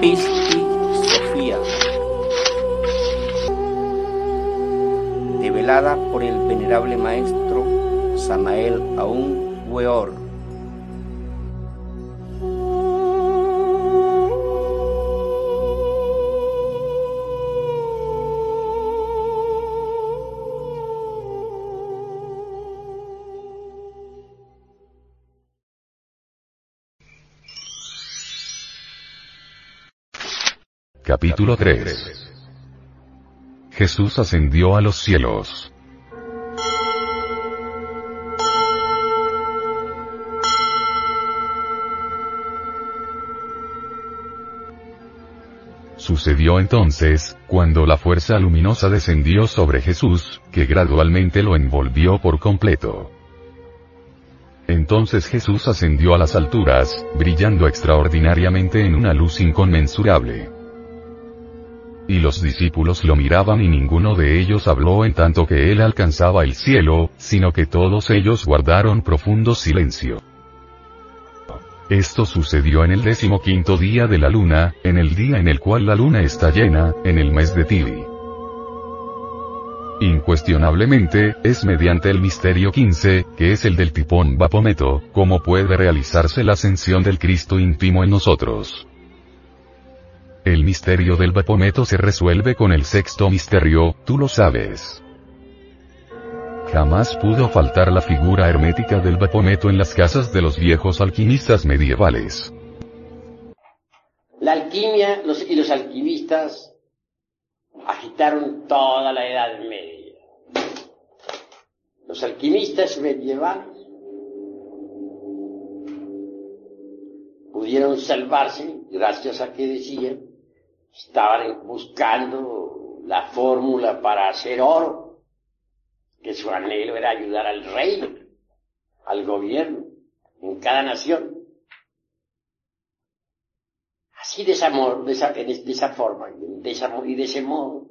Pisti Sofía. Develada por el venerable maestro Samael Aún Weor. Capítulo 3 Jesús ascendió a los cielos. Sucedió entonces, cuando la fuerza luminosa descendió sobre Jesús, que gradualmente lo envolvió por completo. Entonces Jesús ascendió a las alturas, brillando extraordinariamente en una luz inconmensurable. Y los discípulos lo miraban y ninguno de ellos habló en tanto que él alcanzaba el cielo, sino que todos ellos guardaron profundo silencio. Esto sucedió en el decimoquinto día de la luna, en el día en el cual la luna está llena, en el mes de Tibi. Incuestionablemente, es mediante el misterio 15, que es el del tipón Bapometo, como puede realizarse la ascensión del Cristo íntimo en nosotros. El misterio del Bapometo se resuelve con el sexto misterio, tú lo sabes. Jamás pudo faltar la figura hermética del Bapometo en las casas de los viejos alquimistas medievales. La alquimia y los alquimistas agitaron toda la Edad Media. Los alquimistas medievales pudieron salvarse gracias a que decían estaban buscando la fórmula para hacer oro, que su anhelo era ayudar al rey, al gobierno, en cada nación. Así de esa, de esa, de esa forma de esa, y de ese modo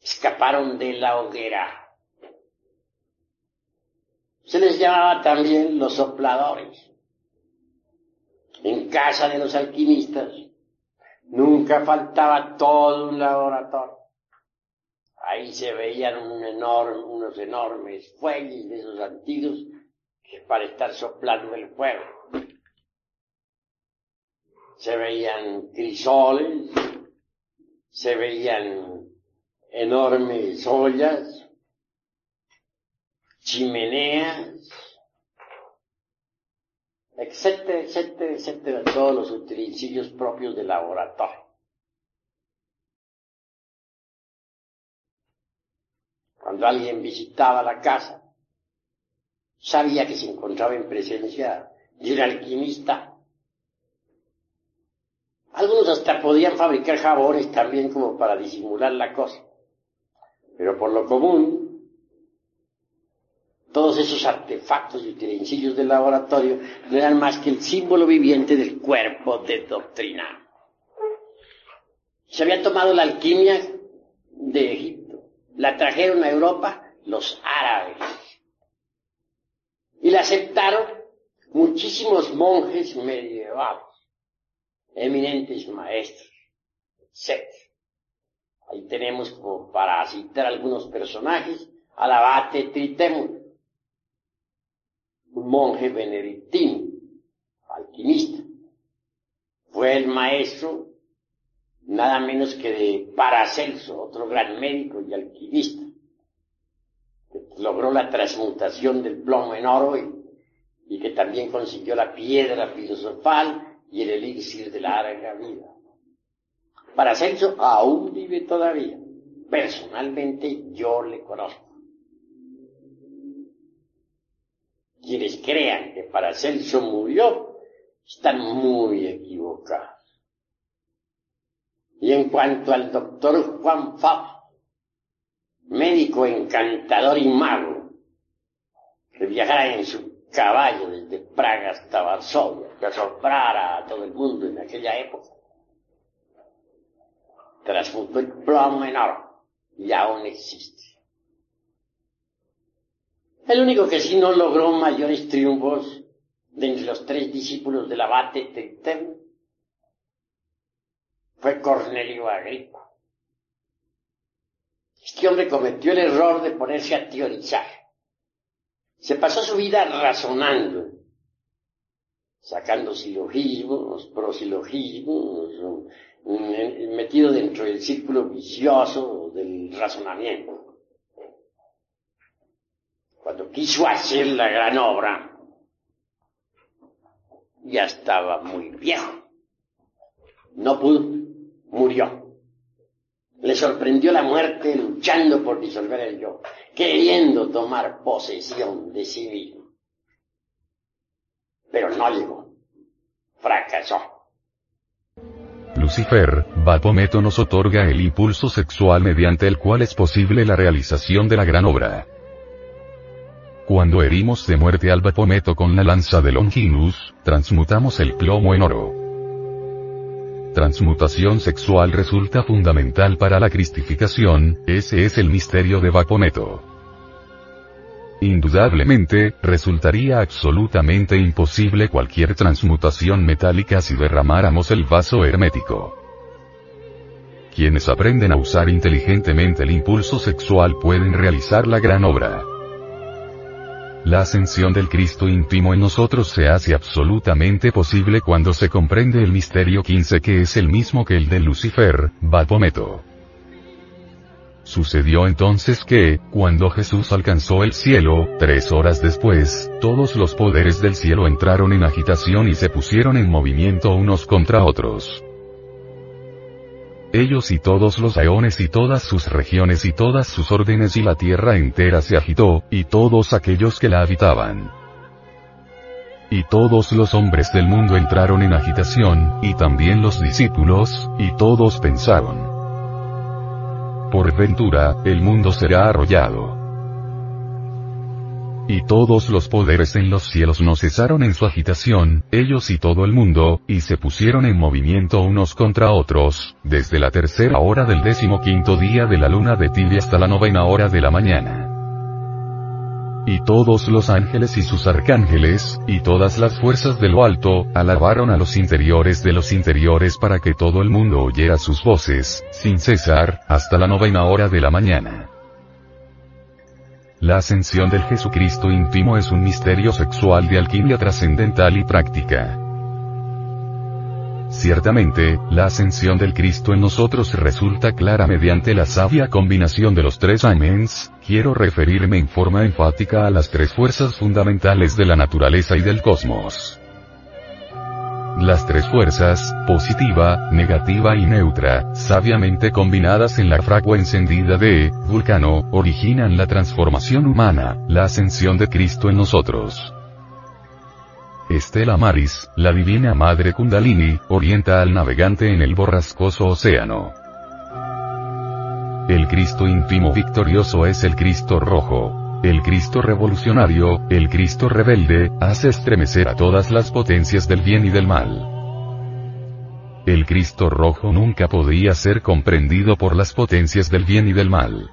escaparon de la hoguera. Se les llamaba también los sopladores. En casa de los alquimistas Nunca faltaba todo un laboratorio. Ahí se veían unos enormes fuelles de esos antiguos que para estar soplando el fuego. Se veían crisoles, se veían enormes ollas, chimeneas, etcétera, etcétera, etcétera, todos los utensilios propios del laboratorio. Cuando alguien visitaba la casa, sabía que se encontraba en presencia de un alquimista. Algunos hasta podían fabricar jabones también como para disimular la cosa. Pero por lo común, todos esos artefactos y utensilios del laboratorio no eran más que el símbolo viviente del cuerpo de doctrina. Se habían tomado la alquimia de Egipto, la trajeron a Europa los árabes y la aceptaron muchísimos monjes medievales, eminentes maestros, etc. Ahí tenemos como para citar algunos personajes al abate Tritemur, un monje benedictino, alquimista. Fue el maestro nada menos que de Paracelso, otro gran médico y alquimista, que logró la transmutación del plomo en oro y, que también consiguió la piedra filosofal y el elixir de la larga vida. Paracelso aún vive todavía. personalmente yo le conozco. Quienes crean que Paracelso murió están muy equivocados. Y en cuanto al doctor Juan Fab, médico encantador y mago, que viajara en su caballo desde Praga hasta Varsovia, que asombrara a todo el mundo en aquella época, transmutó el plomo en oro y aún existe. El único que sí no logró mayores triunfos de entre los tres discípulos del abate Tetem fue Cornelio Agripa. Este hombre cometió el error de ponerse a teorizar. Se pasó su vida razonando, sacando silogismos, prosilogismos, metido dentro del círculo vicioso del razonamiento. Cuando quiso hacer la gran obra, ya estaba muy viejo. No pudo, murió. Le sorprendió la muerte luchando por disolver el yo, queriendo tomar posesión de sí mismo. Pero no llegó. Fracasó. Lucifer, Bapometo nos otorga el impulso sexual mediante el cual es posible la realización de la gran obra. Cuando herimos de muerte al Bapometo con la lanza de Longinus, transmutamos el plomo en oro. Transmutación sexual resulta fundamental para la cristificación, ese es el misterio de Bapometo. Indudablemente, resultaría absolutamente imposible cualquier transmutación metálica si derramáramos el vaso hermético. Quienes aprenden a usar inteligentemente el impulso sexual pueden realizar la gran obra. La ascensión del Cristo íntimo en nosotros se hace absolutamente posible cuando se comprende el misterio 15 que es el mismo que el de Lucifer, Bapometo. Sucedió entonces que, cuando Jesús alcanzó el cielo, tres horas después, todos los poderes del cielo entraron en agitación y se pusieron en movimiento unos contra otros. Ellos y todos los aeones y todas sus regiones y todas sus órdenes y la tierra entera se agitó, y todos aquellos que la habitaban. Y todos los hombres del mundo entraron en agitación, y también los discípulos, y todos pensaron por ventura, el mundo será arrollado. Y todos los poderes en los cielos no cesaron en su agitación, ellos y todo el mundo, y se pusieron en movimiento unos contra otros, desde la tercera hora del décimo quinto día de la luna de tibia hasta la novena hora de la mañana. Y todos los ángeles y sus arcángeles, y todas las fuerzas de lo alto, alabaron a los interiores de los interiores para que todo el mundo oyera sus voces, sin cesar, hasta la novena hora de la mañana. La ascensión del Jesucristo íntimo es un misterio sexual de alquimia trascendental y práctica. Ciertamente, la ascensión del Cristo en nosotros resulta clara mediante la sabia combinación de los tres amens, quiero referirme en forma enfática a las tres fuerzas fundamentales de la naturaleza y del cosmos. Las tres fuerzas, positiva, negativa y neutra, sabiamente combinadas en la fragua encendida de Vulcano, originan la transformación humana, la ascensión de Cristo en nosotros. Estela Maris, la divina madre Kundalini, orienta al navegante en el borrascoso océano. El Cristo íntimo victorioso es el Cristo rojo. El Cristo revolucionario, el Cristo rebelde, hace estremecer a todas las potencias del bien y del mal. El Cristo rojo nunca podía ser comprendido por las potencias del bien y del mal.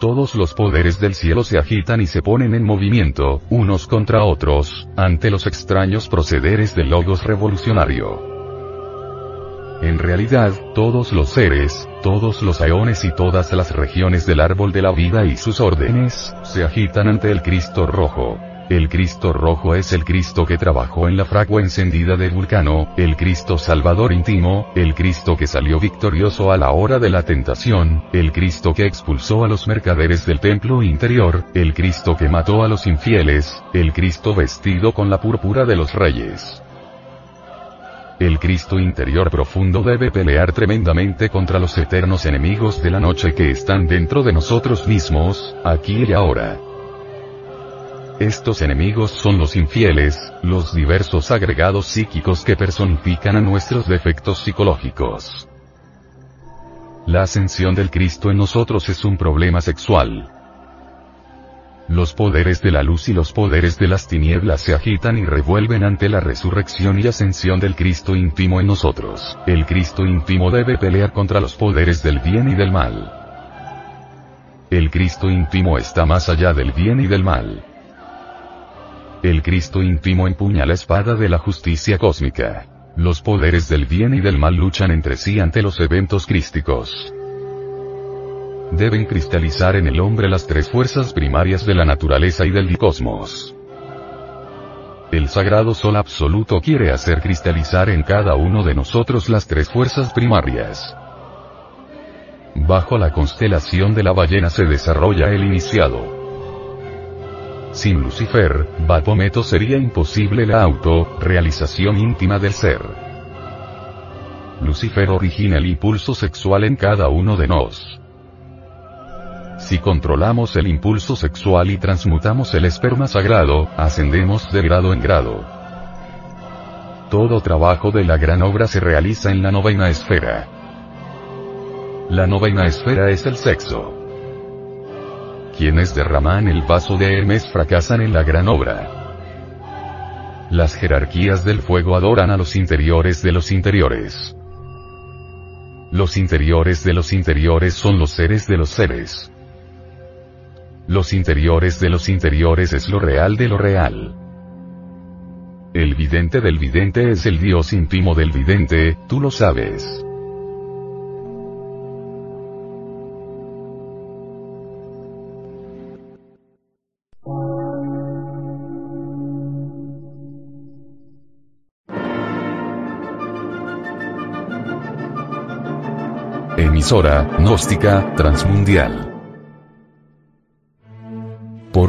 Todos los poderes del cielo se agitan y se ponen en movimiento, unos contra otros, ante los extraños procederes del logos revolucionario. En realidad, todos los seres, todos los aeones y todas las regiones del árbol de la vida y sus órdenes, se agitan ante el Cristo rojo. El Cristo rojo es el Cristo que trabajó en la fragua encendida de Vulcano, el Cristo Salvador íntimo, el Cristo que salió victorioso a la hora de la tentación, el Cristo que expulsó a los mercaderes del templo interior, el Cristo que mató a los infieles, el Cristo vestido con la púrpura de los reyes. El Cristo interior profundo debe pelear tremendamente contra los eternos enemigos de la noche que están dentro de nosotros mismos, aquí y ahora. Estos enemigos son los infieles, los diversos agregados psíquicos que personifican a nuestros defectos psicológicos. La ascensión del Cristo en nosotros es un problema sexual. Los poderes de la luz y los poderes de las tinieblas se agitan y revuelven ante la resurrección y ascensión del Cristo íntimo en nosotros. El Cristo íntimo debe pelear contra los poderes del bien y del mal. El Cristo íntimo está más allá del bien y del mal. El Cristo íntimo empuña la espada de la justicia cósmica. Los poderes del bien y del mal luchan entre sí ante los eventos crísticos. Deben cristalizar en el hombre las tres fuerzas primarias de la naturaleza y del cosmos. El sagrado sol absoluto quiere hacer cristalizar en cada uno de nosotros las tres fuerzas primarias. Bajo la constelación de la ballena se desarrolla el iniciado. Sin Lucifer, Bapometo sería imposible la auto-realización íntima del ser. Lucifer origina el impulso sexual en cada uno de nos. Si controlamos el impulso sexual y transmutamos el esperma sagrado, ascendemos de grado en grado. Todo trabajo de la gran obra se realiza en la novena esfera. La novena esfera es el sexo. Quienes derraman el vaso de Hermes fracasan en la gran obra. Las jerarquías del fuego adoran a los interiores de los interiores. Los interiores de los interiores son los seres de los seres. Los interiores de los interiores es lo real de lo real. El vidente del vidente es el Dios íntimo del vidente, tú lo sabes. Emisora, gnóstica, transmundial.